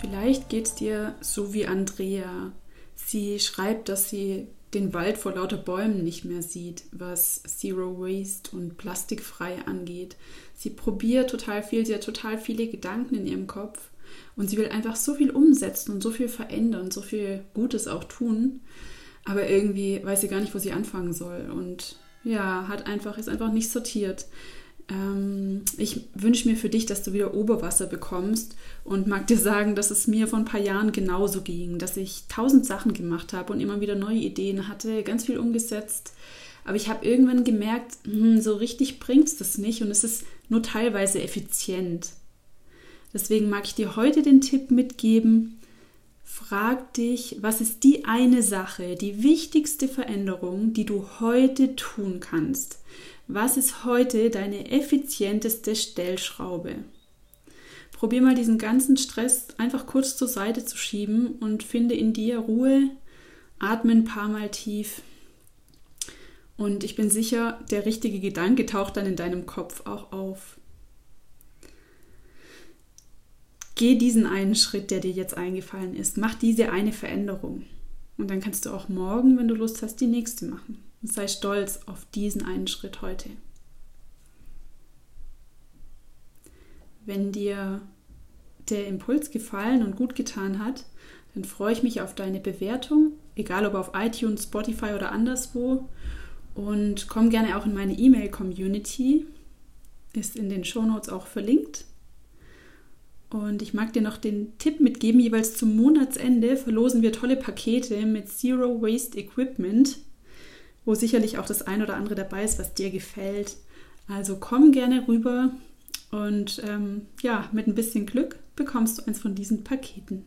Vielleicht geht es dir so wie Andrea. Sie schreibt, dass sie den Wald vor lauter Bäumen nicht mehr sieht, was Zero Waste und plastikfrei angeht. Sie probiert total viel, sie hat total viele Gedanken in ihrem Kopf und sie will einfach so viel umsetzen und so viel verändern, so viel Gutes auch tun, aber irgendwie weiß sie gar nicht, wo sie anfangen soll und ja, hat einfach ist einfach nicht sortiert. Ähm, ich wünsche mir für dich, dass du wieder Oberwasser bekommst und mag dir sagen, dass es mir vor ein paar Jahren genauso ging, dass ich tausend Sachen gemacht habe und immer wieder neue Ideen hatte, ganz viel umgesetzt. Aber ich habe irgendwann gemerkt, hm, so richtig bringt es das nicht und es ist nur teilweise effizient. Deswegen mag ich dir heute den Tipp mitgeben, frag dich, was ist die eine Sache, die wichtigste Veränderung, die du heute tun kannst? Was ist heute deine effizienteste Stellschraube? Probier mal diesen ganzen Stress einfach kurz zur Seite zu schieben und finde in dir Ruhe, atme ein paar Mal tief. Und ich bin sicher, der richtige Gedanke taucht dann in deinem Kopf auch auf. Geh diesen einen Schritt, der dir jetzt eingefallen ist. Mach diese eine Veränderung. Und dann kannst du auch morgen, wenn du Lust hast, die nächste machen. Und sei stolz auf diesen einen Schritt heute. Wenn dir der Impuls gefallen und gut getan hat, dann freue ich mich auf deine Bewertung, egal ob auf iTunes, Spotify oder anderswo. Und komm gerne auch in meine E-Mail-Community. Ist in den Shownotes auch verlinkt. Und ich mag dir noch den Tipp mitgeben, jeweils zum Monatsende verlosen wir tolle Pakete mit Zero Waste Equipment wo sicherlich auch das ein oder andere dabei ist, was dir gefällt. Also komm gerne rüber und ähm, ja, mit ein bisschen Glück bekommst du eins von diesen Paketen.